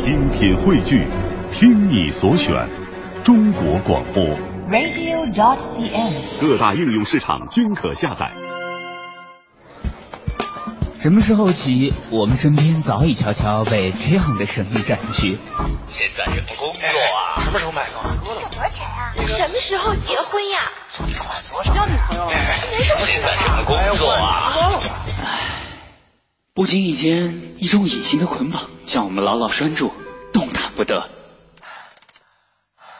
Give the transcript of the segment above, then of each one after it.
精品汇聚，听你所选，中国广播。radio.dot.cn，。各大应用市场均可下载。什么时候起，我们身边早已悄悄被这样的声音占据？现在什么工作啊？什么时候买房？多少钱呀、什么时候结婚呀？你款多少？要女朋友了？今年什么？现在什么工作啊？不经意间，一种隐形的捆绑将我们牢牢拴住，动弹不得。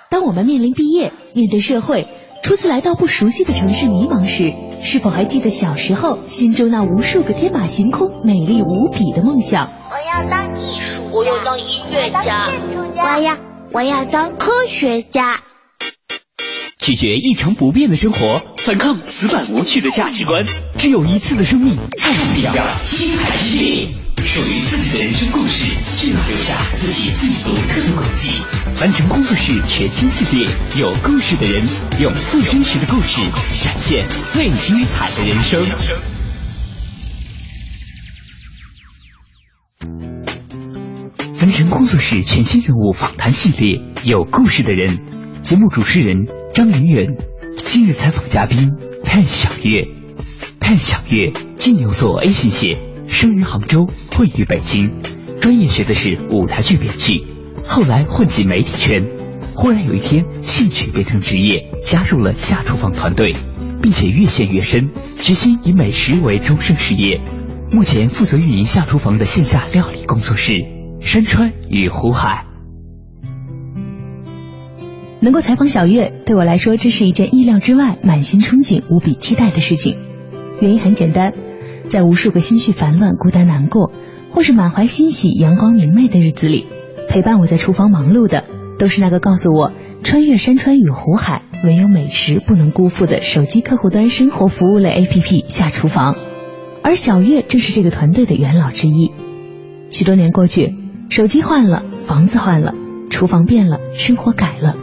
当我们面临毕业、面对社会、初次来到不熟悉的城市迷茫时，是否还记得小时候心中那无数个天马行空、美丽无比的梦想？我要当艺术我要当音乐家，我要我要当科学家。拒绝一成不变的生活，反抗死板无趣的价值观。只有一次的生命，爱不一样，精彩激烈，属于自己的人生故事，就要留下自己最独特的轨迹。完成工作室全新系列，有故事的人，用最真实的故事展现最精彩的人生。完成工作室全新人物访谈系列，有故事的人。节目主持人张云远，今日采访嘉宾潘晓月。潘晓月，金牛座 A 型血，生于杭州，会于北京，专业学的是舞台剧编剧，后来混进媒体圈，忽然有一天兴趣变成职业，加入了下厨房团队，并且越陷越深，决心以美食为终生事业。目前负责运营下厨房的线下料理工作室山川与湖海。能够采访小月，对我来说，这是一件意料之外、满心憧憬、无比期待的事情。原因很简单，在无数个心绪烦乱、孤单难过，或是满怀欣喜、阳光明媚的日子里，陪伴我在厨房忙碌的，都是那个告诉我穿越山川与湖海，唯有美食不能辜负的手机客户端生活服务类 APP 下厨房。而小月正是这个团队的元老之一。许多年过去，手机换了，房子换了，厨房变了，生活改了。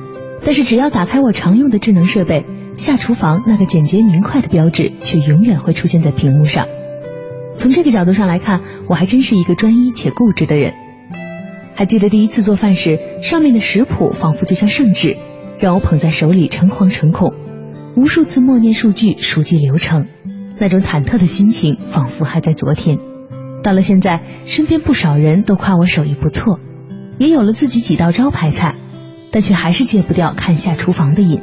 但是只要打开我常用的智能设备，下厨房那个简洁明快的标志却永远会出现在屏幕上。从这个角度上来看，我还真是一个专一且固执的人。还记得第一次做饭时，上面的食谱仿佛就像圣旨，让我捧在手里诚惶诚恐，无数次默念数据、熟记流程，那种忐忑的心情仿佛还在昨天。到了现在，身边不少人都夸我手艺不错，也有了自己几道招牌菜。但却还是戒不掉看下厨房的瘾。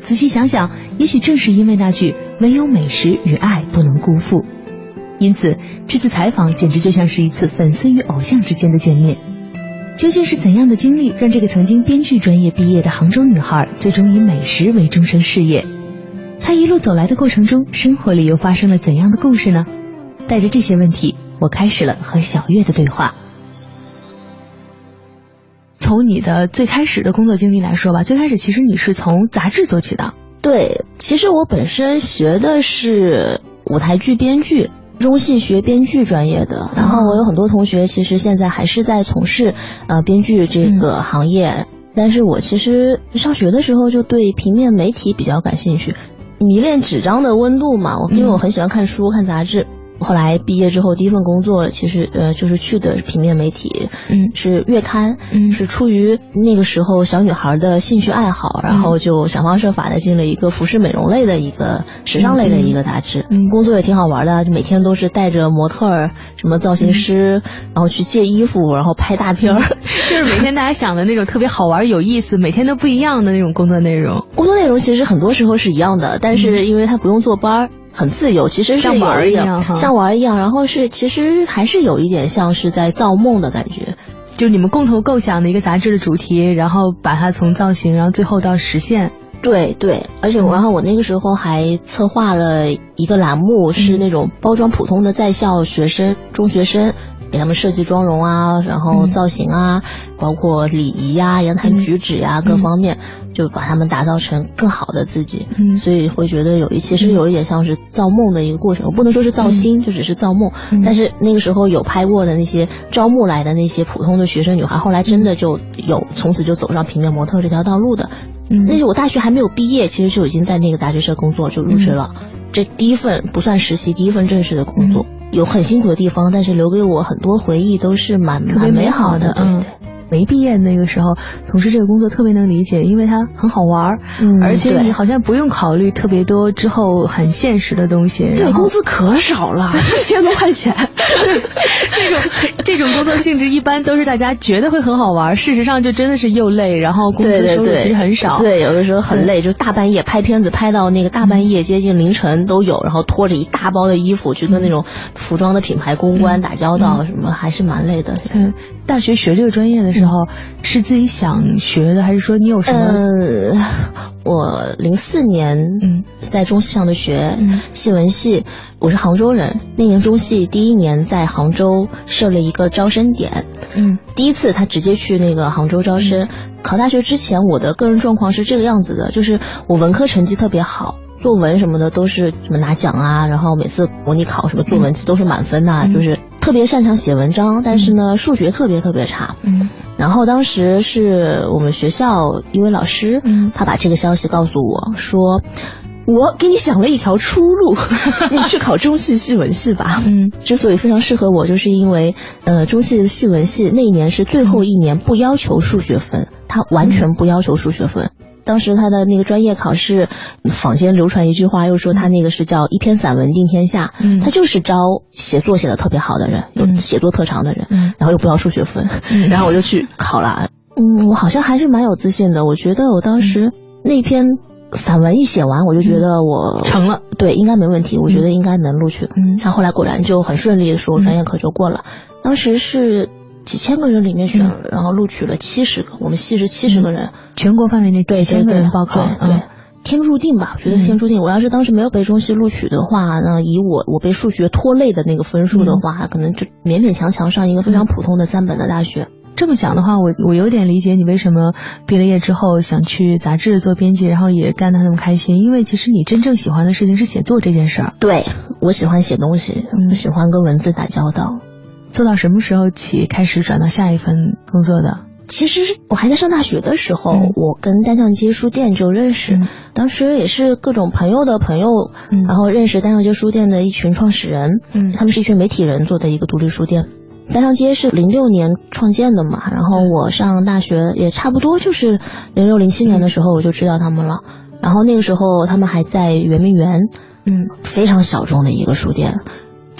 仔细想想，也许正是因为那句“唯有美食与爱不能辜负”，因此这次采访简直就像是一次粉丝与偶像之间的见面。究竟是怎样的经历，让这个曾经编剧专业毕业的杭州女孩，最终以美食为终身事业？她一路走来的过程中，生活里又发生了怎样的故事呢？带着这些问题，我开始了和小月的对话。从你的最开始的工作经历来说吧，最开始其实你是从杂志做起的。对，其实我本身学的是舞台剧编剧，中戏学编剧专业的。然后我有很多同学其实现在还是在从事呃编剧这个行业，但是我其实上学的时候就对平面媒体比较感兴趣，迷恋纸张的温度嘛。我因为我很喜欢看书、看杂志。后来毕业之后，第一份工作其实呃就是去的平面媒体，嗯，是月刊，嗯，是出于那个时候小女孩的兴趣爱好，然后就想方设法的进了一个服饰美容类的一个时尚类的一个杂志，嗯，工作也挺好玩的，就每天都是带着模特儿、什么造型师，然后去借衣服，然后拍大片儿，就是每天大家想的那种特别好玩、有意思，每天都不一样的那种工作内容。工作内容其实很多时候是一样的，但是因为它不用坐班儿。很自由，其实是像玩一样，像玩一样，然后是其实还是有一点像是在造梦的感觉，就是你们共同构想的一个杂志的主题，然后把它从造型，然后最后到实现。对对，而且我然后我那个时候还策划了一个栏目，是那种包装普通的在校学生、中学生。给他们设计妆容啊，然后造型啊，嗯、包括礼仪呀、啊、言谈举止呀、啊、各方面，就把他们打造成更好的自己。嗯，所以会觉得有一其实有一点像是造梦的一个过程，我不能说是造星，就只是造梦。嗯、但是那个时候有拍过的那些招募来的那些普通的学生女孩，后来真的就有从此就走上平面模特这条道路的。嗯，那是我大学还没有毕业，其实就已经在那个杂志社工作，就入职了。这第一份不算实习，第一份正式的工作。有很辛苦的地方，但是留给我很多回忆，都是蛮蛮美好的。嗯，没毕业那个时候从事这个工作特别能理解，因为它很好玩儿，嗯而且你好像不用考虑特别多之后很现实的东西。对，然后工资可少了，一千多块钱。这 种这种工作性质一般都是大家觉得会很好玩，事实上就真的是又累，然后工资收入其实很少。对，有的时候很累，就大半夜拍片子，拍到那个大半夜接近凌晨都有，然后拖着一大包的衣服去跟那种服装的品牌公关打交道，什么还是蛮累的。嗯，大学学这个专业的时候，是自己想学的，还是说你有什么？呃，我零四年嗯在中戏上的学，嗯戏文系，我是杭州人。那年中戏第一年在杭州设了一个招生点，嗯第一次他直接去那个杭州招生。考大学之前，我的个人状况是这个样子的，就是我文科成绩特别好。作文什么的都是什么拿奖啊，然后每次模拟考什么作文都是满分呐、嗯就是特别擅长写文章，但是呢数学特别特别差。嗯然后当时是我们学校一位老师，嗯他把这个消息告诉我说。我给你想了一条出路，你去考中戏戏文系吧。嗯之所以非常适合我，就是因为呃，中戏戏文系那一年是最后一年，不要求数学分，他完全不要求数学分。当时他的那个专业考试，坊间流传一句话，又说他那个是叫一篇散文定天下，嗯。他就是招写作写的特别好的人，有嗯。写作特长的人，嗯。然后又不要数学分，嗯。然后我就去考了。嗯，我好像还是蛮有自信的，我觉得我当时那篇散文一写完，我就觉得我成了，对，应该没问题，我觉得应该能录取。嗯。然后后来果然就很顺利的说专业课就过了。当时是几千个人里面选，然后录取了七十个，我们系是七十个人，全国范围内对几千个人报考，对天注定吧，我觉得天注定。我要是当时没有被中戏录取的话，那以我我被数学拖累的那个分数的话，可能就勉勉强强上一个非常普通的三本的大学。这么想的话，我我有点理解你为什么毕了业之后想去杂志做编辑，然后也干得那么开心，因为其实你真正喜欢的事情是写作这件事儿。对我喜欢写东西，嗯我喜欢跟文字打交道。做到什么时候起开始转到下一份工作的？其实我还在上大学的时候，嗯我跟单向街书店就认识，嗯当时也是各种朋友的朋友，嗯然后认识单向街书店的一群创始人，嗯他们是一群媒体人做的一个独立书店。单向街是零六年创建的嘛，然后我上大学也差不多就是零六零七年的时候我就知道他们了，然后那个时候他们还在圆明园，嗯非常小众的一个书店。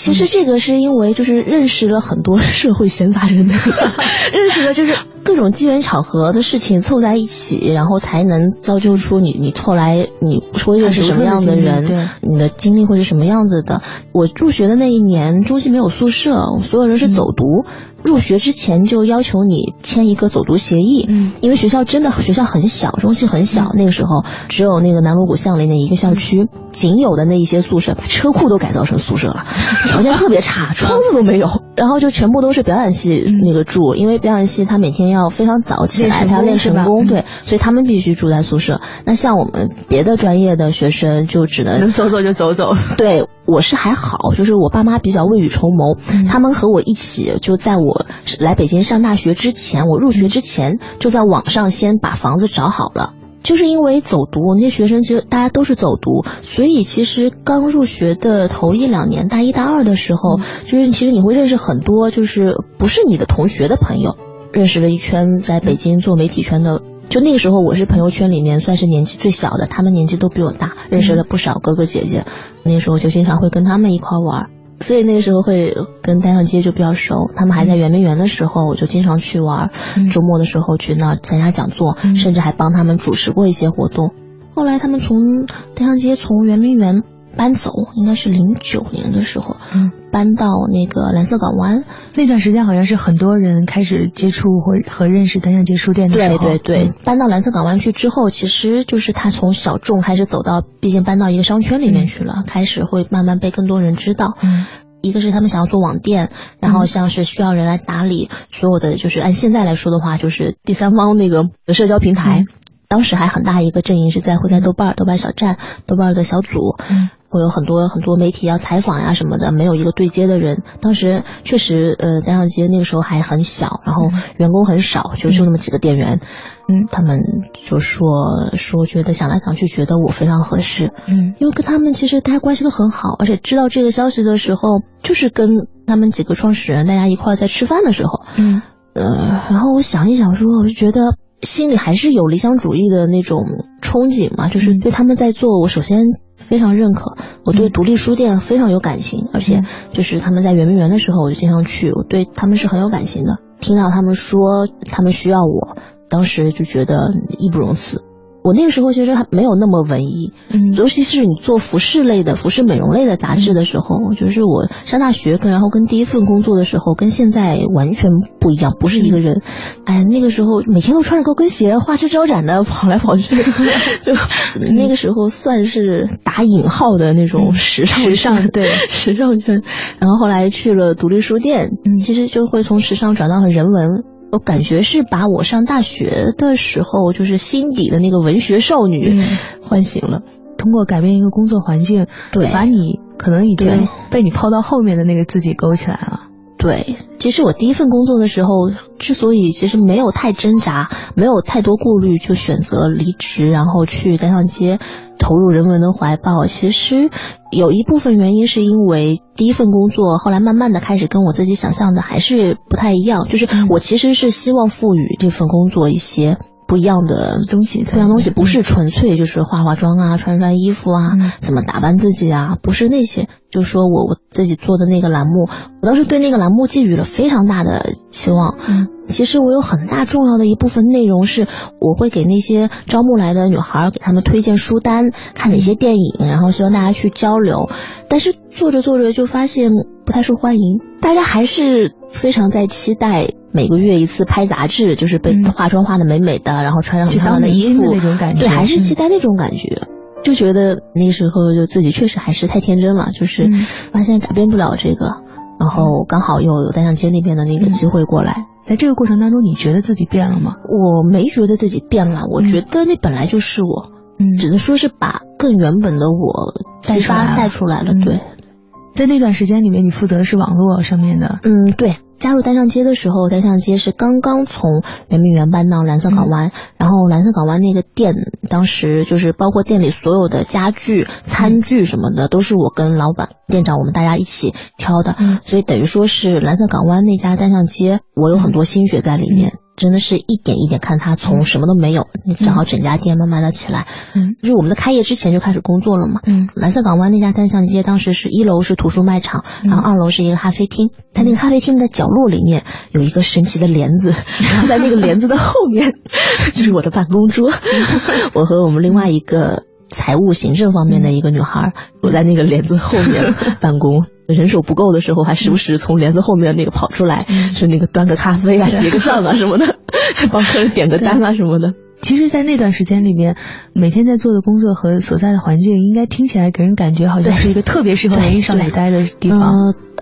其实这个是因为就是认识了很多 社会闲杂人等，认识了就是各种机缘巧合的事情凑在一起，然后才能造就出你你后来你会认识什么样的人，对。你的经历会是什么样子的。我入学的那一年，中戏没有宿舍，所有人是走读。入学之前就要求你签一个走读协议，嗯。因为学校真的学校很小，中戏很小，那个时候只有那个南锣鼓巷里那一个校区，仅有的那一些宿舍，把车库都改造成宿舍了，条件特别差，窗子都没有，然后就全部都是表演系那个住，因为表演系他每天要非常早起来，他要练成功，嗯对，所以他们必须住在宿舍。那像我们别的专业的学生就只能能走走就走走。对，我是还好，就是我爸妈比较未雨绸缪，嗯他们和我一起就在我来北京上大学之前，我入学之前就在网上先把房子找好了。就是因为走读，那些学生其实大家都是走读，所以其实刚入学的头一两年，大一大二的时候，就是其实你会认识很多就是不是你的同学的朋友，认识了一圈在北京做媒体圈的。就那个时候，我是朋友圈里面算是年纪最小的，他们年纪都比我大，认识了不少哥哥姐姐。那时候就经常会跟他们一块玩，所以那个时候会跟单向街就比较熟。他们还在圆明园的时候，我就经常去玩，嗯周末的时候去那儿参加讲座，嗯甚至还帮他们主持过一些活动。后来他们从单向街从圆明园搬走，应该是零九年的时候，嗯，搬到那个蓝色港湾。那段时间好像是很多人开始接触或和认识单向街书店的时对候。对对，嗯搬到蓝色港湾去之后，其实就是他从小众开始走到，毕竟搬到一个商圈里面去了，开始会慢慢被更多人知道。嗯一个是他们想要做网店，然后像是需要人来打理所有的，就是按现在来说的话，就是第三方那个社交平台。当时还很大一个阵营是在会在豆瓣儿、豆瓣小站、豆瓣儿的小组，嗯。会有很多很多媒体要采访呀什么的，没有一个对接的人。当时确实，呃，单向街那个时候还很小，然后员工很少，就就那么几个店员。嗯。他们就说说觉得想来想去，觉得我非常合适。嗯。因为跟他们其实大家关系都很好，而且知道这个消息的时候，就是跟他们几个创始人大家一块儿在吃饭的时候，嗯。呃，然后我想一想说，我就觉得心里还是有理想主义的那种憧憬嘛，就是对他们在做，我首先非常认可，我对独立书店非常有感情，而且就是他们在圆明园的时候，我就经常去，我对他们是很有感情的。听到他们说他们需要我，当时就觉得义不容辞。我那个时候其实还没有那么文艺，嗯尤其是你做服饰类的、服饰美容类的杂志的时候，就是我上大学跟然后跟第一份工作的时候，跟现在完全不一样，不是一个人。哎，那个时候每天都穿着高跟鞋，花枝招展的跑来跑去，就那个时候算是打引号的那种时尚时尚对 时尚圈。然后后来去了独立书店，嗯其实就会从时尚转到很人文。我感觉是把我上大学的时候就是心底的那个文学少女嗯 唤醒了。通过改变一个工作环境，对把你可能已经被你抛到后面的那个自己勾起来了。对，其实我第一份工作的时候，之所以其实没有太挣扎，没有太多顾虑，就选择离职，然后去单向街投入人文的怀抱。其实有一部分原因是因为第一份工作，后来慢慢的开始跟我自己想象的还是不太一样。就是我其实是希望赋予这份工作一些。不一样的东西不一样东西不是纯粹就是化化妆啊、穿穿衣服啊、嗯怎么打扮自己啊，不是那些。就是说我我自己做的那个栏目，我当时对那个栏目寄予了非常大的期望。嗯，其实我有很大重要的一部分内容是，我会给那些招募来的女孩儿给她们推荐书单，看哪些电影，然后希望大家去交流。但是做着做着就发现不太受欢迎，大家还是非常在期待每个月一次拍杂志，就是被嗯。化妆化的美美的，然后穿上很漂亮的衣服。那种感觉对，还是嗯。期待那种感觉。就觉得那时候就自己确实还是太天真了，就是嗯。发现改变不了这个，然后刚好又有单向街那边的那个机会过来，在这个过程当中，你觉得自己变了吗？我没觉得自己变了，我觉得那本来就是我，嗯。只能说是把更原本的我带出来了。激发带出来了，嗯。对，在那段时间里面，你负责的是网络上面的，嗯，对。加入单向街的时候，单向街是刚刚从圆明园搬到蓝色港湾，然后蓝色港湾那个店，当时就是包括店里所有的家具、餐具什么的，都是我跟老板、店长我们大家一起挑的，嗯。所以等于说是蓝色港湾那家单向街，我有很多心血在里面，真的是一点一点看它从什么都没有，正好整家店慢慢的起来，嗯。就是我们的开业之前就开始工作了嘛，嗯。蓝色港湾那家单向街，当时是一楼是图书卖场，然后二楼是一个咖啡厅。它那个咖啡厅的角落里面有一个神奇的帘子，然后在那个帘子的后面就是我的办公桌，我和我们另外一个财务行政方面的一个女孩，躲在那个帘子后面 办公。人手不够的时候，还时不时从帘子后面那个跑出来，就那个端个咖啡啊、结个账啊什么的，帮客人点个单啊什么的。其实，在那段时间里面，每天在做的工作和所在的环境，应该听起来给人感觉好像是一个特别适合文艺少女待的地方。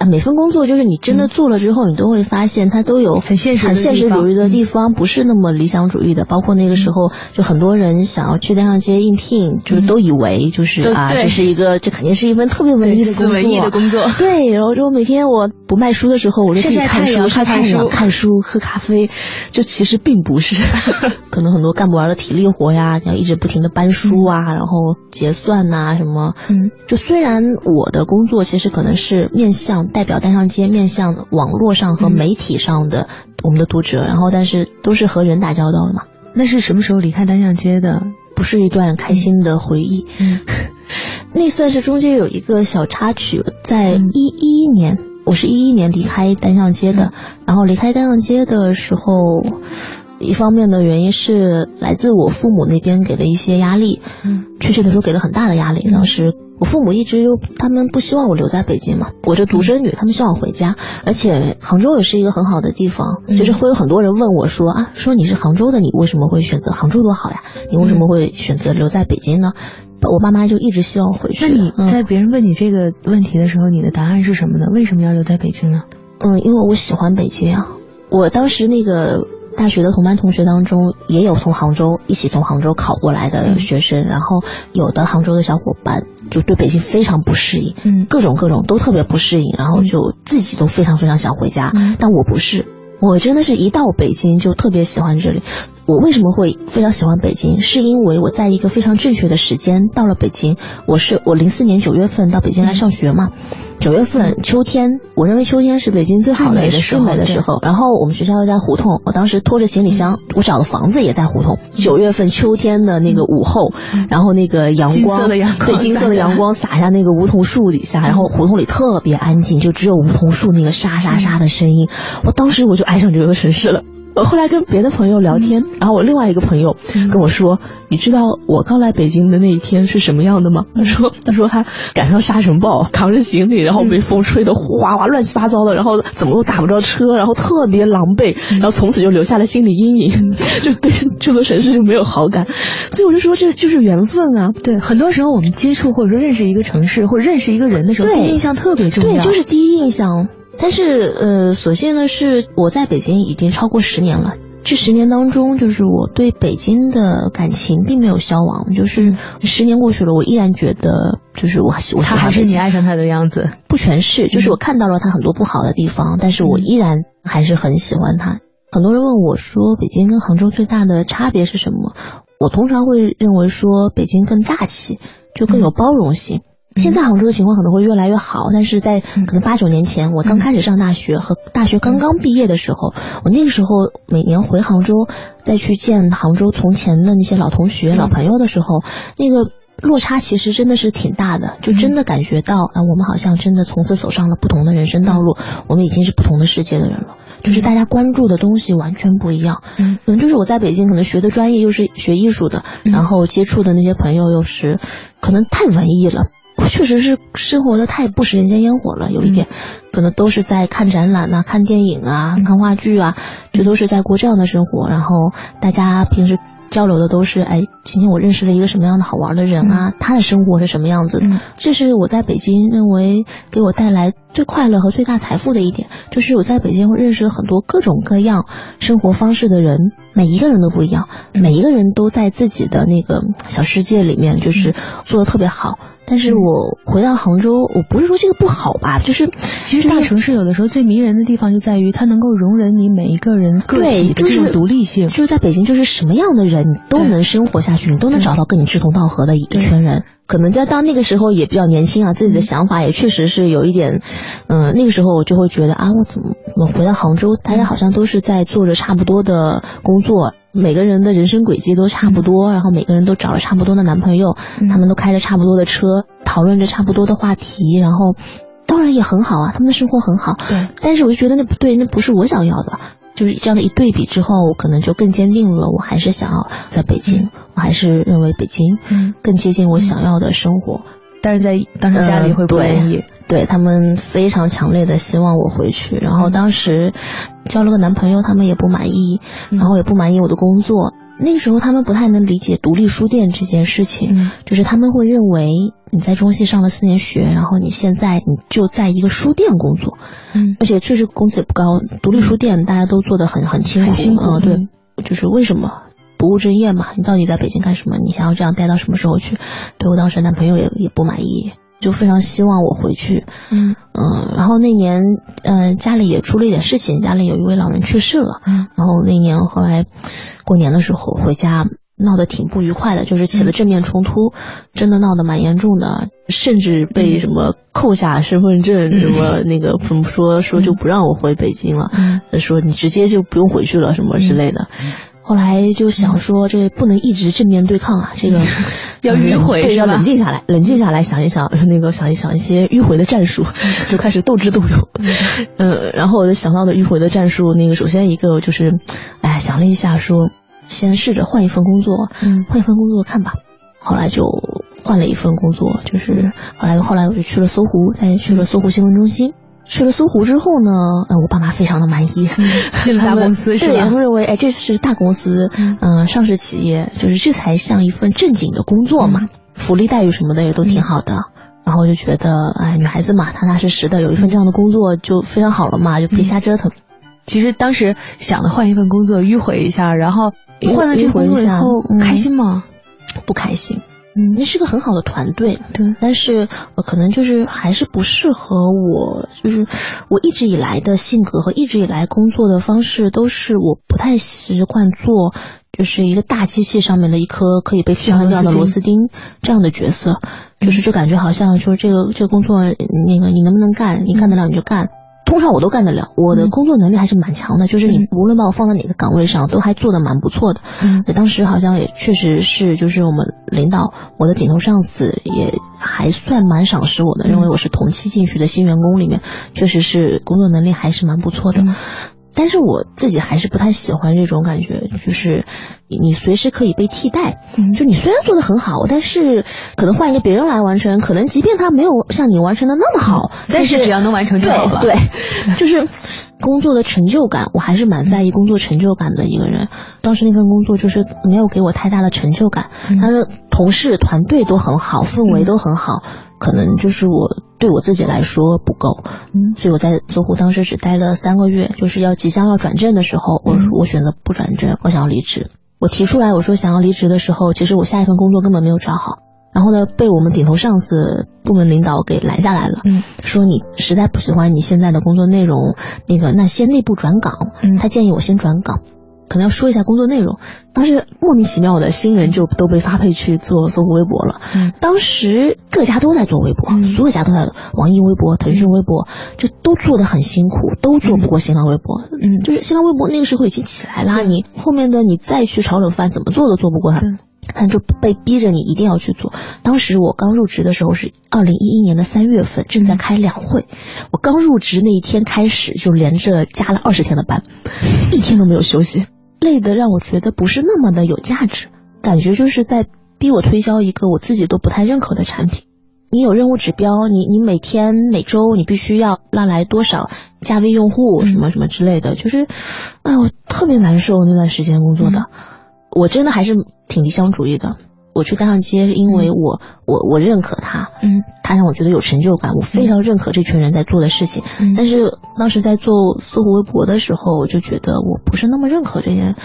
每份工作就是你真的做了之后，你都会发现它都有很现实很现实主义的地方，不是那么理想主义的。包括那个时候，就很多人想要去单向街应聘，就是都以为就是啊，这是一个，这肯定是一份特别文艺的工作。文艺的工作。对，然后就每天我不卖书的时候，我就自己看书、太阳晒太阳、看书。看书、喝咖啡，就其实并不是，可能很多干不完的体力活呀，你要一直不停的搬书啊，然后结算呐、什么。嗯，就虽然我的工作其实可能是面向代表单向街、面向网络上和嗯媒体上的我们的读者，然后但是都是和人打交道的嘛，那是什么时候离开单向街的？不是一段开心的回忆。嗯 那算是中间有一个小插曲，在嗯一一一年，我是一一年离开单向街的，然后离开单向街的时候。一方面的原因是来自我父母那边给的一些压力，嗯，确切的说给了很大的压力。当时我父母一直他们不希望我留在北京嘛，我这独生女，他们希望我回家，而且杭州也是一个很好的地方，嗯就是会有很多人问我说啊，说你是杭州的，你为什么会选择杭州多好呀？你为什么会选择留在北京呢？我爸妈就一直希望我回去。那你嗯在别人问你这个问题的时候，你的答案是什么呢？为什么要留在北京呢？嗯，因为我喜欢北京啊。我当时那个大学的同班同学当中，也有从杭州一起从杭州考过来的学生，然后有的杭州的小伙伴就对北京非常不适应，嗯。各种各种都特别不适应，然后就自己都非常非常想回家，嗯。但我不是。我真的是一到北京就特别喜欢这里，我为什么会非常喜欢北京？是因为我在一个非常正确的时间到了北京。我是我零四年九月份到北京来上学嘛，九月份秋天，我认为秋天是北京最好的最美的时候最美的时候。然后我们学校又在胡同，我当时拖着行李箱，我找的房子也在胡同。九月份秋天的那个午后，然后那个阳光对金色的阳光洒下那个梧桐树底下，然后胡同里特别安静，就只有梧桐树那个沙沙沙的声音。我当时我就爱上这座城市了。我后来跟别的朋友聊天，然后我另外一个朋友跟我说：“你知道我刚来北京的那一天是什么样的吗？”他说：“他说他赶上沙尘暴，扛着行李，然后被风吹得哗哗乱七八糟的，然后怎么都打不着车，然后特别狼狈，然后从此就留下了心理阴影，就对这座城市就没有好感。所以我就说这就是缘分啊。对，很多时候我们接触或者说认识一个城市或者认识一个人的时候，对第一印象特别重要对，就是第一印象。但是呃，所幸的是我在北京已经超过十年了。这十年当中，就是我对北京的感情并没有消亡，就是十年过去了，我依然觉得就是我喜我他还是你爱上他的样子。不全是，就是我看到了他很多不好的地方，但是我依然还是很喜欢他。很多人问我说，北京跟杭州最大的差别是什么？我通常会认为说，北京更大气，就更有包容性。现在杭州的情况可能会越来越好，但是在可能八九年前，我刚开始上大学和大学刚刚毕业的时候，我那个时候每年回杭州再去见杭州从前的那些老同学、老朋友的时候，那个。落差其实真的是挺大的，就真的感觉到啊，我们好像真的从此走上了不同的人生道路，我们已经是不同的世界的人了，就是大家关注的东西完全不一样。嗯，可能就是我在北京可能学的专业又是学艺术的，然后接触的那些朋友又是可能太文艺了。确实是生活的太不食人间烟火了，有一点，可能都是在看展览啊、看电影啊、看话剧啊，这都是在过这样的生活。然后大家平时交流的都是，哎，今天我认识了一个什么样的好玩的人啊，他的生活是什么样子的。这是我在北京认为给我带来最快乐和最大财富的一点，就是我在北京会认识了很多各种各样生活方式的人，每一个人都不一样，每一个人都在自己的那个小世界里面，就是做的特别好。但是我回到杭州，我不是说这个不好吧，就是其实大城市有的时候最迷人的地方就在于它能够容忍你每一个人个体的这种独立性。就是在北京，就是什么样的人你都能生活下去，你都能找到跟你志同道合的一一群人。可能在到那个时候也比较年轻啊，自己的想法也确实是有一点，嗯，那个时候我就会觉得啊，我怎么我回到杭州，大家好像都是在做着差不多的工作。每个人的人生轨迹都差不多，然后每个人都找了差不多的男朋友，他们都开着差不多的车，讨论着差不多的话题，然后当然也很好啊，他们的生活很好。对，但是我就觉得那不对，那不是我想要的。就是这样的一对比之后，我可能就更坚定了，我还是想要在北京，我还是认为北京更接近我想要的生活。但是在当时家里会不愿意，对他们非常强烈的希望我回去。然后当时交了个男朋友，他们也不满意，然后也不满意我的工作。那个时候他们不太能理解独立书店这件事情，就是他们会认为你在中戏上了四年学，然后你现在你就在一个书店工作，嗯，而且确实工资也不高。独立书店大家都做的很很辛苦，很辛苦啊，对，就是为什么？不务正业嘛，你到底在北京干什么？你想要这样待到什么时候去？对我当时男朋友也也不满意，就非常希望我回去。嗯嗯，然后那年，嗯，家里也出了一点事情，家里有一位老人去世了。嗯，然后那年后来过年的时候回家，闹得挺不愉快的，就是起了正面冲突，真的闹得蛮严重的，甚至被什么扣下身份证，什么那个怎么说说就不让我回北京了，嗯说你直接就不用回去了什么之类的。后来就想说，这不能一直正面对抗啊，这个 要迂回对，要冷静下来，冷静下来想一想，那个想一想一些迂回的战术，就开始斗智斗勇。嗯，然后我就想到的迂回的战术，那个首先一个就是，哎，想了一下说，先试着换一份工作，嗯换一份工作看吧。后来就换了一份工作，就是后来后来我就去了搜狐，再去了搜狐新闻中心。去了搜狐之后呢，呃，我爸妈非常的满意，进了大 公司是吧对，他们认为，哎，这是大公司，嗯、上市企业，就是这才像一份正经的工作嘛，福利待遇什么的也都挺好的。然后我就觉得，哎，女孩子嘛，踏踏实实的有一份这样的工作就非常好了嘛，就别瞎折腾。其实当时想的换一份工作迂回一下，然后换了这工作以后嗯开心吗？不开心。嗯，那是个很好的团队，对，但是、呃、可能就是还是不适合我，就是我一直以来的性格和一直以来工作的方式都是我不太习惯做就是一个大机器上面的一颗可以被替换掉的螺丝钉这样的角色，就是就感觉好像说这个这个工作那个你能不能干，你干得了你就干。通常我都干得了，我的工作能力还是蛮强的，就是你无论把我放在哪个岗位上，都还做得蛮不错的。嗯，当时好像也确实是，就是我们领导，我的顶头上司也还算蛮赏识我的，认为我是同期进去的新员工里面，确实是工作能力还是蛮不错的。但是我自己还是不太喜欢这种感觉，就是你随时可以被替代。嗯，就你虽然做的很好，但是可能换一个别人来完成，可能即便他没有像你完成的那么好，但是只要能完成就好了。对，就是工作的成就感，我还是蛮在意工作成就感的一个人。当时那份工作就是没有给我太大的成就感，他的同事团队都很好，氛围都很好。可能就是我对我自己来说不够，嗯，所以我在搜狐当时只待了三个月，就是要即将要转正的时候，我我选择不转正，我想要离职。我提出来我说想要离职的时候，其实我下一份工作根本没有找好，然后呢被我们顶头上司部门领导给拦下来了，嗯，说你实在不喜欢你现在的工作内容，那个那先内部转岗，嗯，他建议我先转岗。可能要说一下工作内容，当时莫名其妙的新人就都被发配去做搜狐微博了。嗯，当时各家都在做微博，所有家都在，网易微博、腾讯微博，就都做的很辛苦，都做不过新浪微博。嗯，就是新浪微博那个时候已经起来了，你后面的你再去炒冷饭，怎么做都做不过他。他就被逼着你一定要去做。当时我刚入职的时候是二零一一年的三月份，正在开两会。我刚入职那一天开始就连着加了二十天的班，一天都没有休息。累的让我觉得不是那么的有价值，感觉就是在逼我推销一个我自己都不太认可的产品。你有任务指标，你你每天每周你必须要拉来多少加微用户，什么什么之类的，就是，哎，我特别难受那段时间工作的，我真的还是挺理想主义的。我去大上街，因为我我我认可他，嗯，他让我觉得有成就感，我非常认可这群人在做的事情。嗯，但是当时在做搜狐微博的时候，我就觉得我不是那么认可这些，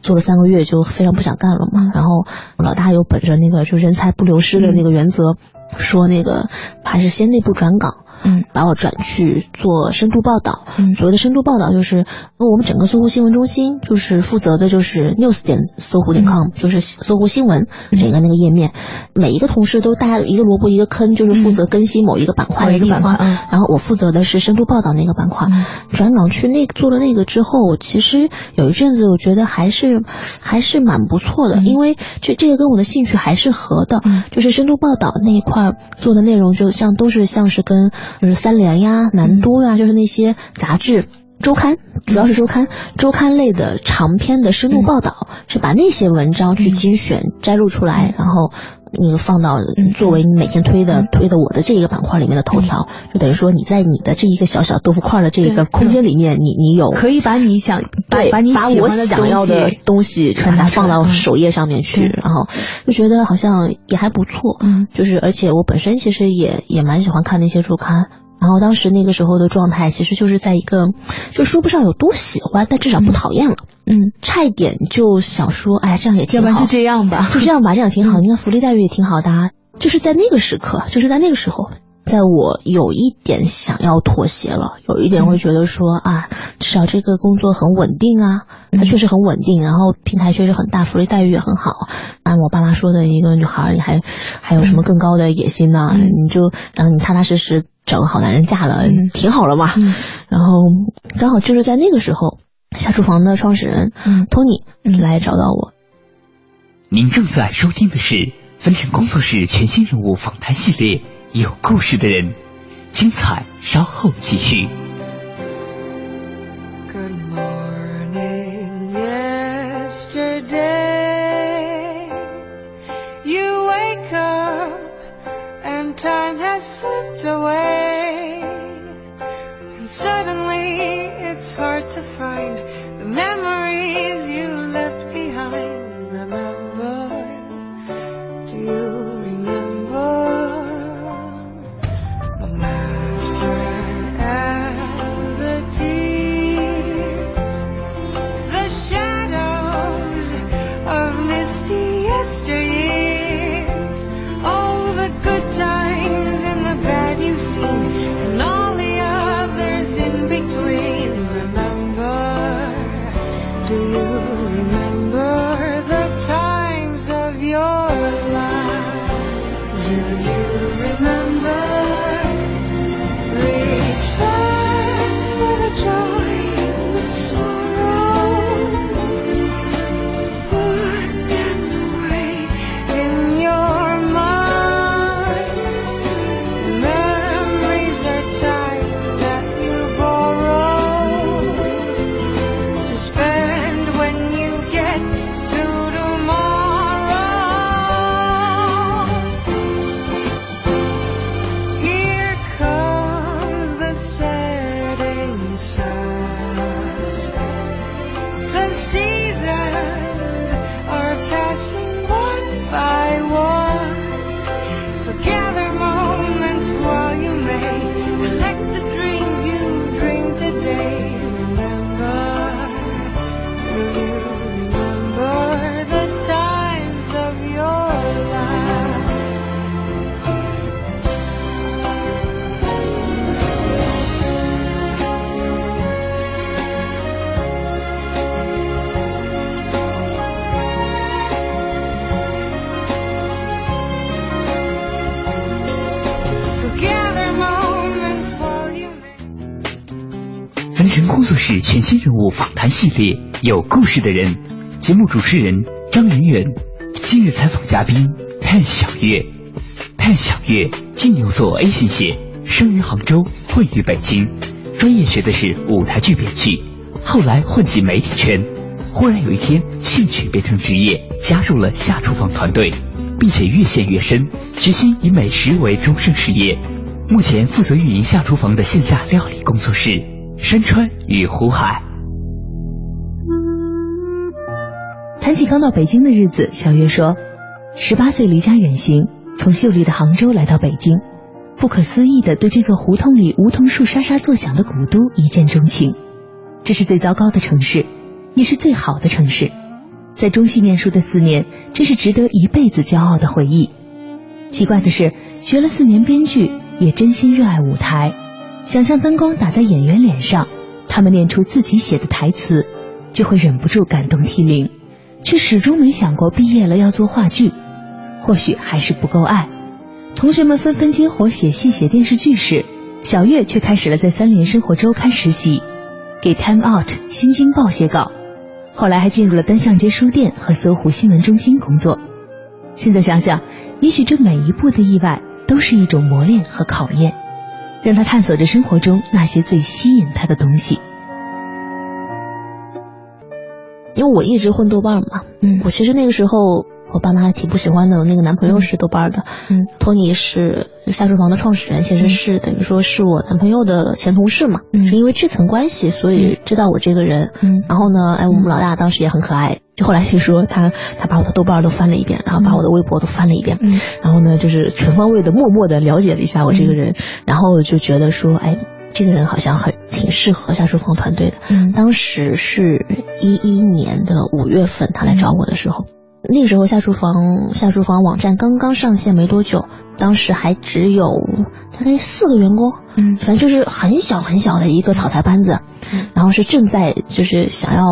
做了三个月就非常不想干了嘛。然后老大又本着那个就人才不流失的那个原则，说那个还是先内部转岗。嗯，把我转去做深度报道。嗯，所谓的深度报道就是，我们整个搜狐新闻中心就是负责的就是 news 点搜狐点 com，就是搜狐新闻整个那个页面，每一个同事都大家一个萝卜一个坑，就是负责更新某一个板块的一个板块。然后我负责的是深度报道那个板块。转岗去那做了那个之后，其实有一阵子我觉得还是还是蛮不错的，因为这这个跟我的兴趣还是合的。就是深度报道那一块做的内容，就像都是像是跟就是三联呀、南都呀，就是那些杂志、周刊，主要是周刊、周刊类的长篇的深度报道，是把那些文章去精选摘录出来，然后那个放到作为你每天推的推的我的这一个板块里面的头条，就等于说你在你的这一个小小豆腐块的这个空间里面，你你有可以把你想对把你把我想要的东西传达放到首页上面去，然后就觉得好像也还不错，嗯，就是而且我本身其实也也蛮喜欢看那些周刊。然后当时那个时候的状态，其实就是在一个，就说不上有多喜欢，但至少不讨厌了。嗯，差一点就想说，哎，这样也挺好，要不然就这样吧，就这样吧，这样挺好。你看福利待遇也挺好的，啊就是在那个时刻，就是在那个时候，在我有一点想要妥协了，有一点会觉得说啊，至少这个工作很稳定啊，它确实很稳定，然后平台确实很大，福利待遇也很好。按我爸妈说的一个女孩，你还还有什么更高的野心呢？你就然后你踏踏实实。找个好男人嫁了，挺好了嘛。然后刚好就是在那个时候，下厨房的创始人 Tony 来找到我。您正在收听的是分成工作室全新人物访谈系列《有故事的人》，精彩稍后继续。Good morning, yesterday. You wake up and time has slipped away. And suddenly it's hard to find the memories 物访谈系列，有故事的人。节目主持人张远远，今日采访嘉宾潘晓月。潘晓月，金牛座 A 型血，生于杭州，混于北京，专业学的是舞台剧编剧，后来混进媒体圈，忽然有一天兴趣变成职业，加入了下厨房团队，并且越陷越深，决心以美食为终生事业。目前负责运营下厨房的线下料理工作室山川与湖海。谈起刚到北京的日子，小月说：“十八岁离家远行，从秀丽的杭州来到北京，不可思议的对这座胡同里梧桐树沙沙作响的古都一见钟情。这是最糟糕的城市，也是最好的城市。在中戏念书的四年，这是值得一辈子骄傲的回忆。奇怪的是，学了四年编剧。”也真心热爱舞台，想象灯光打在演员脸上，他们念出自己写的台词，就会忍不住感动涕零，却始终没想过毕业了要做话剧，或许还是不够爱。同学们纷纷接活写戏、写电视剧时，小月却开始了在三联生活周刊实习，给 Time Out、新京报写稿，后来还进入了单向街书店和搜狐新闻中心工作。现在想想，也许这每一步的意外。都是一种磨练和考验，让他探索着生活中那些最吸引他的东西。因为我一直混豆瓣嘛，嗯，我其实那个时候我爸妈还挺不喜欢的，我那个男朋友是豆瓣的，嗯，托尼是下厨房的创始人，其实是等于说是我男朋友的前同事嘛，嗯。是因为这层关系，所以知道我这个人，嗯，然后呢，哎，我们老大当时也很可爱。就后来听说他他把我的豆瓣都翻了一遍，然后把我的微博都翻了一遍，嗯，然后呢就是全方位的默默的了解了一下我这个人，然后就觉得说，哎，这个人好像很挺适合下厨房团队的。嗯，当时是一一年的五月份他来找我的时候，那时候下厨房下厨房网站刚刚上线没多久，当时还只有大概四个员工，嗯，反正就是很小很小的一个草台班子，然后是正在就是想要。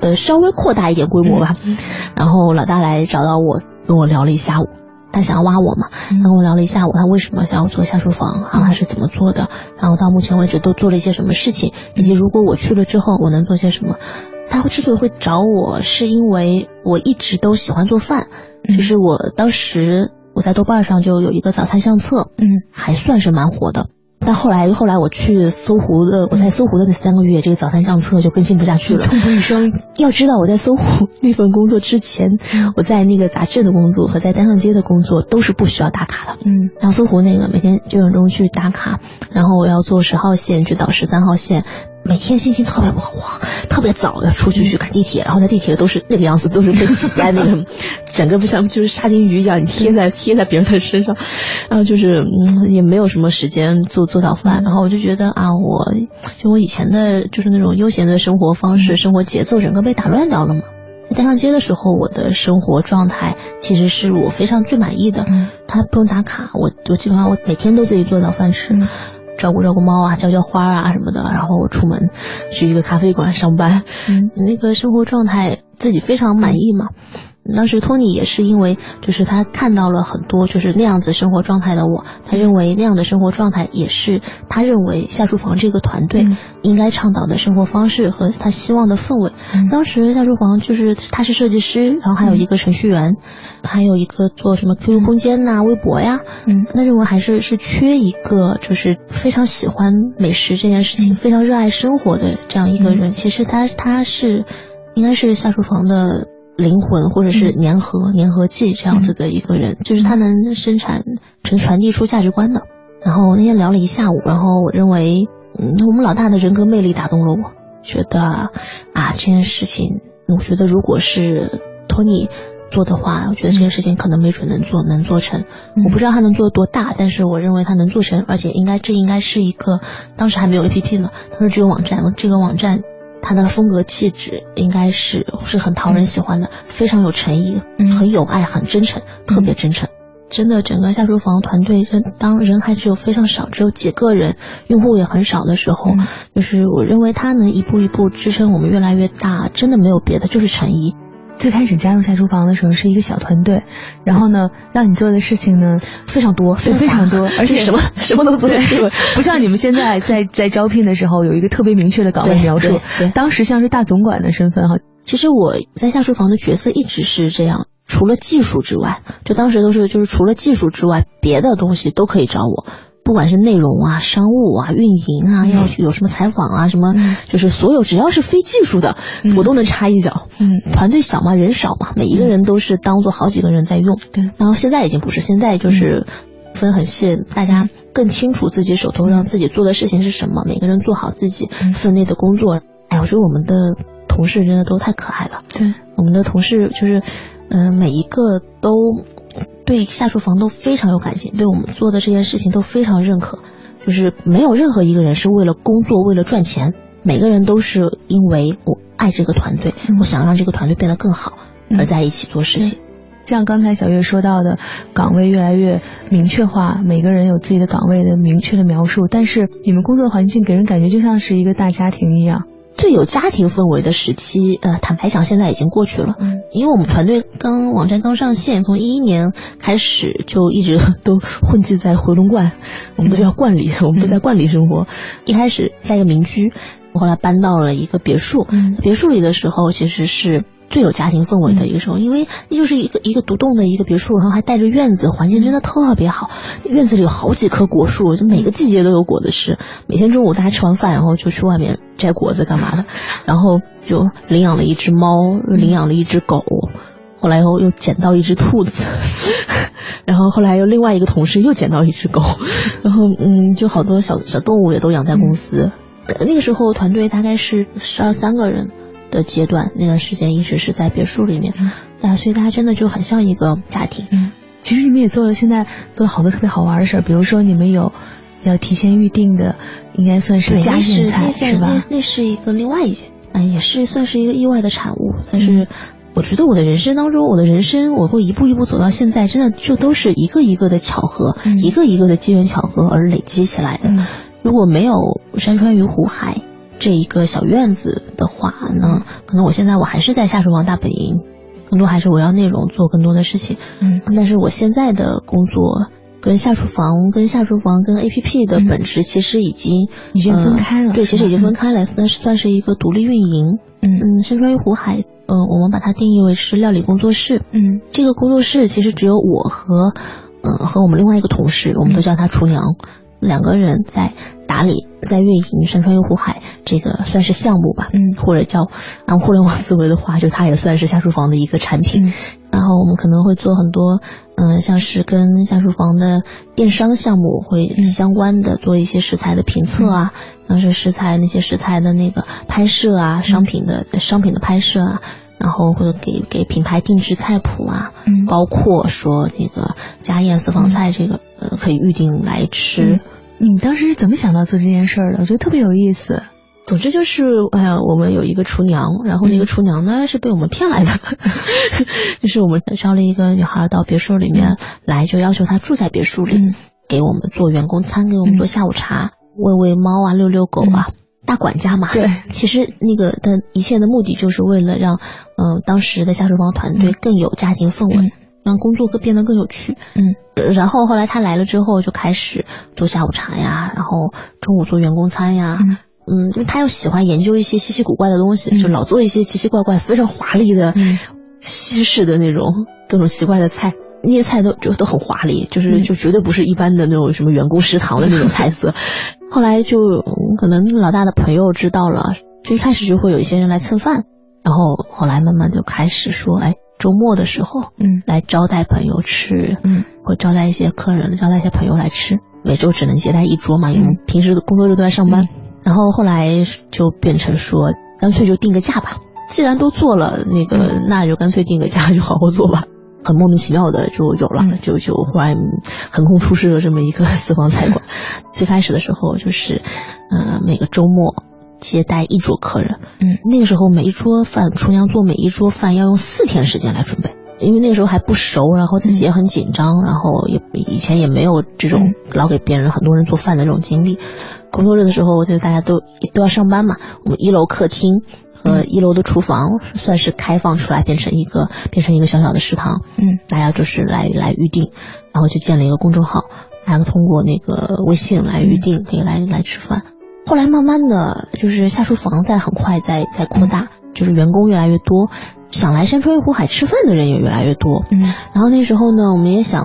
呃，稍微扩大一点规模吧。然后老大来找到我，跟我聊了一下午，他想要挖我嘛。他跟我聊了一下午，他为什么想要做下厨房，然后他是怎么做的，然后到目前为止都做了一些什么事情，以及如果我去了之后我能做些什么。他之所以会找我，是因为我一直都喜欢做饭，就是我当时我在豆瓣上就有一个早餐相册，嗯，还算是蛮火的。但后来，后来我去搜狐的，我在搜狐的那三个月，这个早餐相册就更新不下去了，痛不欲生。要知道，我在搜狐那份工作之前，我在那个杂志的工作和在单向街的工作都是不需要打卡的。嗯，然后搜狐那个每天九点钟去打卡，然后我要坐十号线去倒十三号线。每天心情特别不好，哇，特别早要出去去赶地铁，然后在地铁都是那个样子，都是被挤在那个，整个不像就是沙丁鱼一样，你贴在贴在别人的身上，然后就是嗯也没有什么时间做做早饭，然后我就觉得啊，我就我以前的就是那种悠闲的生活方式、生活节奏，整个被打乱掉了嘛。在上街的时候，我的生活状态其实是我非常最满意的，他不用打卡，我我基本上我每天都自己做早饭吃。照顾照顾猫啊，浇浇花啊什么的，然后我出门去一个咖啡馆上班，嗯那个生活状态自己非常满意嘛。当时托尼也是因为，就是他看到了很多就是那样子生活状态的我，他认为那样的生活状态也是他认为下厨房这个团队应该倡导的生活方式和他希望的氛围。当时下厨房就是他是设计师，然后还有一个程序员，还有一个做什么 QQ 空间呐、微博呀，嗯，那认为还是是缺一个就是非常喜欢美食这件事情、非常热爱生活的这样一个人。其实他他是应该是下厨房的。灵魂或者是粘合粘合剂这样子的一个人，就是他能生产成传递出价值观的。然后那天聊了一下午，然后我认为，嗯，我们老大的人格魅力打动了我，觉得啊这件事情，我觉得如果是托尼做的话，我觉得这件事情可能没准能做能做成。我不知道他能做多大，但是我认为他能做成，而且应该这应该是一个当时还没有 A P P 呢，当时只有网站，这个网站。他的风格气质应该是是很讨人喜欢的，非常有诚意，很有爱，很真诚，特别真诚。真的，整个下厨房团队，当人还只有非常少，只有几个人，用户也很少的时候，就是我认为他能一步一步支撑我们越来越大，真的没有别的，就是诚意。最开始加入下厨房的时候是一个小团队，然后呢，让你做的事情呢非常多，对，非常多，而且什么什么都做，对，不像你们现在在在招聘的时候有一个特别明确的岗位描述，对，当时像是大总管的身份哈。其实我在下厨房的角色一直是这样，除了技术之外，就当时都是就是除了技术之外，别的东西都可以找我。不管是内容啊、商务啊、运营啊，要有什么采访啊，什么就是所有只要是非技术的，我都能插一脚。嗯，团队小嘛，人少嘛，每一个人都是当做好几个人在用。对，然后现在已经不是，现在就是分很细，大家更清楚自己手头上自己做的事情是什么，每个人做好自己分内的工作。哎，我觉得我们的同事真的都太可爱了。对，我们的同事就是，嗯，每一个都。对下厨房都非常有感情，对我们做的这件事情都非常认可，就是没有任何一个人是为了工作、为了赚钱，每个人都是因为我爱这个团队，我想让这个团队变得更好而在一起做事情。像刚才小月说到的，岗位越来越明确化，每个人有自己的岗位的明确的描述，但是你们工作环境给人感觉就像是一个大家庭一样。最有家庭氛围的时期，呃，坦白讲，现在已经过去了。嗯，因为我们团队刚网站刚上线，从一一年开始就一直 都混迹在回龙观，我们都叫观里，我们都在观里生活。一开始在一个民居，后来搬到了一个别墅。嗯，别墅里的时候，其实是。最有家庭氛围的一个时候，因为那就是一个一个独栋的一个别墅，然后还带着院子，环境真的特别好。院子里有好几棵果树，就每个季节都有果子吃。每天中午大家吃完饭，然后就去外面摘果子干嘛的。然后就领养了一只猫，领养了一只狗，后来又又捡到一只兔子，然后后来又另外一个同事又捡到一只狗，然后嗯，就好多小小动物也都养在公司。那个时候团队大概是十二三个人。的阶段，那段时间一直是在别墅里面，啊，所以大家真的就很像一个家庭。嗯，其实你们也做了，现在做了好多特别好玩的事儿，比如说你们有要提前预定的，应该算是家宴菜是吧？那那是一个另外一件，啊，也是算是一个意外的产物。但是我觉得我的人生当中，我的人生我会一步一步走到现在，真的就都是一个一个的巧合，一个一个的机缘巧合而累积起来的。如果没有山川与湖海。这一个小院子的话呢，可能我现在我还是在下厨房大本营，更多还是围绕内容做更多的事情。嗯，但是我现在的工作跟下厨房、跟下厨房、跟 A P P 的本质其实已经已经分开了。对，其实已经分开了，算是算是一个独立运营。嗯嗯，山川鱼湖海，嗯，我们把它定义为是料理工作室。嗯，这个工作室其实只有我和嗯和我们另外一个同事，我们都叫他厨娘。两个人在打理，在运营山川优湖海这个算是项目吧，嗯，或者叫按互联网思维的话，就它也算是下厨房的一个产品。然后我们可能会做很多，嗯，像是跟下厨房的电商项目会相关的，做一些食材的评测啊，像是食材那些食材的那个拍摄啊，商品的商品的拍摄啊。然后或者给给品牌定制菜谱啊，嗯，包括说那个家宴私房菜这个呃可以预定来吃。你当时是怎么想到做这件事儿的？我觉得特别有意思。总之就是，哎呀，我们有一个厨娘，然后那个厨娘呢是被我们骗来的，就是我们招了一个女孩到别墅里面来，就要求她住在别墅里，给我们做员工餐，给我们做下午茶，喂喂猫啊，遛遛狗啊。大管家嘛，对，其实那个的一切的目的就是为了让，嗯，当时的下水房团队更有家庭氛围，让工作更变得更有趣，嗯，然后后来他来了之后就开始做下午茶呀，然后中午做员工餐呀，嗯，因为他又喜欢研究一些稀奇古怪的东西，就老做一些奇奇怪怪、非常华丽的西式的那种各种奇怪的菜。那些菜都就都很华丽，就是就绝对不是一般的那种什么员工食堂的那种菜色。后来就可能老大的朋友知道了，就一开始就会有一些人来蹭饭，然后后来慢慢就开始说，哎，周末的时候，嗯，来招待朋友吃，嗯，会招待一些客人，招待一些朋友来吃。每周只能接待一桌嘛，因为平时的工作日都在上班。然后后来就变成说，干脆就定个价吧。既然都做了，那个那就干脆定个价，就好好做吧。很莫名其妙的就有了，就就忽然横空出世了这么一个私房菜馆。最开始的时候就是，呃，每个周末接待一桌客人。嗯，那个时候每一桌饭，厨娘做每一桌饭要用四天时间来准备，因为那个时候还不熟，然后自己也很紧张，然后也以前也没有这种老给别人很多人做饭的这种经历。工作日的时候，就大家都都要上班嘛，我们一楼客厅和一楼的厨房算是开放出来，变成一个变成一个小小的食堂。嗯，大家就是来来预定，然后就建了一个公众号，然后通过那个微信来预定，可以来来吃饭。后来慢慢的就是下厨房在很快在在扩大，就是员工越来越多，想来山川湖海吃饭的人也越来越多。嗯然后那时候呢，我们也想，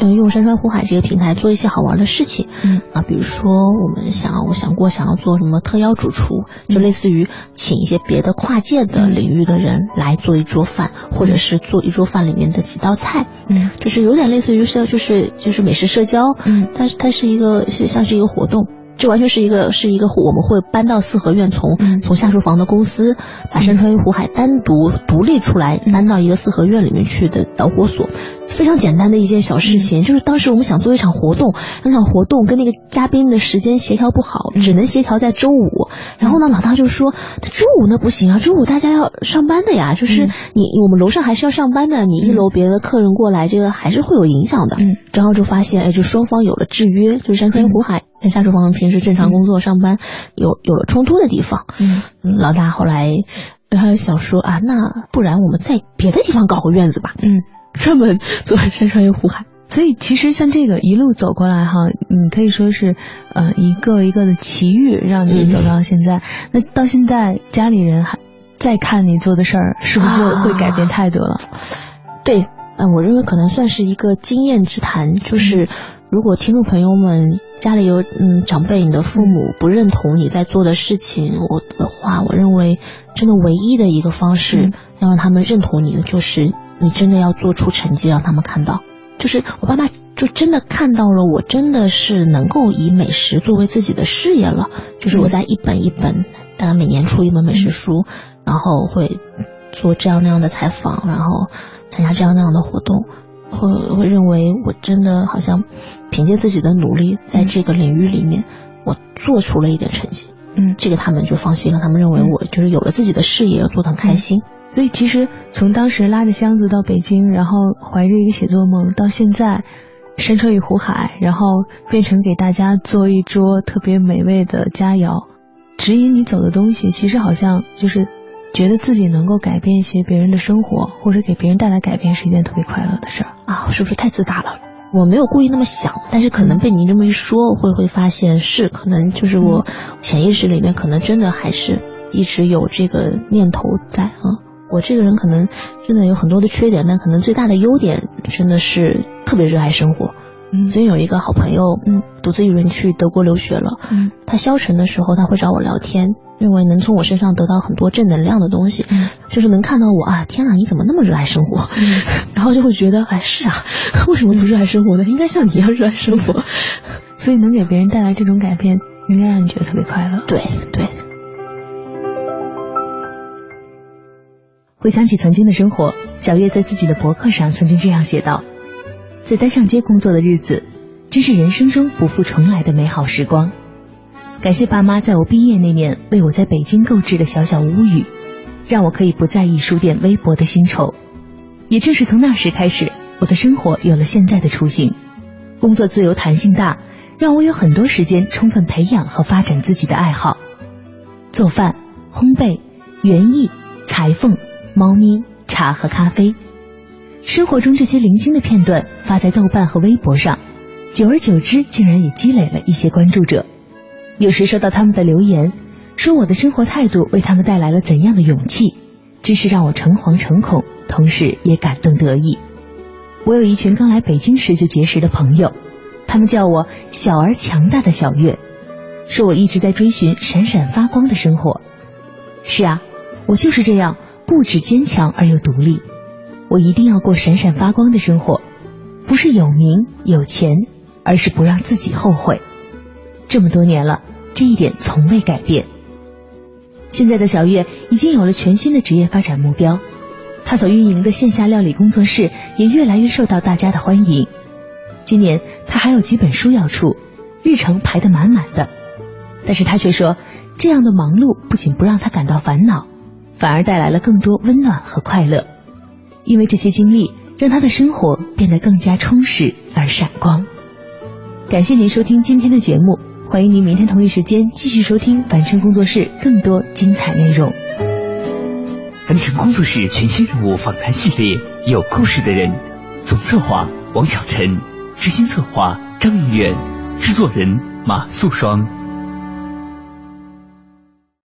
嗯，用山川湖海这个平台做一些好玩的事情。嗯啊，比如说我们想，我想过想要做什么特邀主厨，就类似于请一些别的跨界的领域的人来做一桌饭，或者是做一桌饭里面的几道菜。嗯就是有点类似于是就是就是美食社交，嗯但是它是一个是像是一个活动。这完全是一个是一个我们会搬到四合院从，嗯。从下厨房的公司把山川湖海单独独立出来，嗯。搬到一个四合院里面去的导火索。非常简单的一件小事情，就是当时我们想做一场活动，那场活动跟那个嘉宾的时间协调不好，只能协调在周五。然后呢，老大就说，他周五那不行啊，周五大家要上班的呀，就是嗯。你我们楼上还是要上班的，你一楼别的客人过来，这个还是会有影响的。嗯，然后就发现，哎，就双方有了制约，就是山川湖海跟下厨房平时正常工作上班有有了冲突的地方。嗯嗯，老大后来他就想说啊，那不然我们在别的地方搞个院子吧，嗯。专门 做山川湖海。所以其实像这个一路走过来哈，你可以说是呃一个一个的奇遇让你走到现在。那到现在家里人还再看你做的事儿，是不是就会改变态度了？对，嗯、我认为可能算是一个经验之谈，就是如果听众朋友们家里有嗯长辈，你的父母不认同你在做的事情，我的话，我认为真的唯一的一个方式嗯要让他们认同你的，就是你真的要做出成绩，让他们看到。就是我爸妈就真的看到了，我真的是能够以美食作为自己的事业了。就是我在一本一本，大概每年出一本美食书，然后会做这样那样的采访，然后参加这样那样的活动，会会认为我真的好像凭借自己的努力，在这个领域里面，我做出了一点成绩。嗯这个他们就放心了，他们认为我就是有了自己的事业，做得很开心。所以其实从当时拉着箱子到北京，然后怀着一个写作梦，到现在山川与湖海，然后变成给大家做一桌特别美味的佳肴，指引你走的东西，其实好像就是觉得自己能够改变一些别人的生活，或者给别人带来改变，是一件特别快乐的事儿。啊，我是不是太自大了？我没有故意那么想，但是可能被您这么一说，会会发现是可能就是我潜意识里面可能真的还是一直有这个念头在啊。我这个人可能真的有很多的缺点，但可能最大的优点真的是特别热爱生活。嗯最近有一个好朋友，嗯，独自一人去德国留学了。嗯他消沉的时候，他会找我聊天，认为能从我身上得到很多正能量的东西，嗯就是能看到我啊，天哪，你怎么那么热爱生活？然后就会觉得，哎，是啊，为什么不热爱生活呢？应该像你一样热爱生活。所以能给别人带来这种改变，应该让你觉得特别快乐。对对，回想起曾经的生活，小月在自己的博客上曾经这样写道：“在单向街工作的日子，真是人生中不复重来的美好时光。感谢爸妈在我毕业那年为我在北京购置的小小屋宇，让我可以不在意书店微薄的薪酬。也正是从那时开始，我的生活有了现在的雏形。工作自由弹性大，让我有很多时间充分培养和发展自己的爱好，做饭、烘焙、园艺、裁缝。”猫咪、茶和咖啡，生活中这些零星的片段发在豆瓣和微博上，久而久之，竟然也积累了一些关注者。有时收到他们的留言，说我的生活态度为他们带来了怎样的勇气，真是让我诚惶诚恐，同时也感动得意。我有一群刚来北京时就结识的朋友，他们叫我小而强大的小月，说我一直在追寻闪闪发光的生活。是啊，我就是这样。固执坚强而又独立，我一定要过闪闪发光的生活，不是有名有钱，而是不让自己后悔。这么多年了，这一点从未改变。现在的小月已经有了全新的职业发展目标，她所运营的线下料理工作室也越来越受到大家的欢迎。今年她还有几本书要出，日程排得满满的，但是她却说，这样的忙碌不仅不让她感到烦恼。反而带来了更多温暖和快乐，因为这些经历让他的生活变得更加充实而闪光。感谢您收听今天的节目，欢迎您明天同一时间继续收听凡尘工作室更多精彩内容。樊城工作室全新人物访谈系列《有故事的人》，总策划王小晨，执行策划张云远，制作人马素双。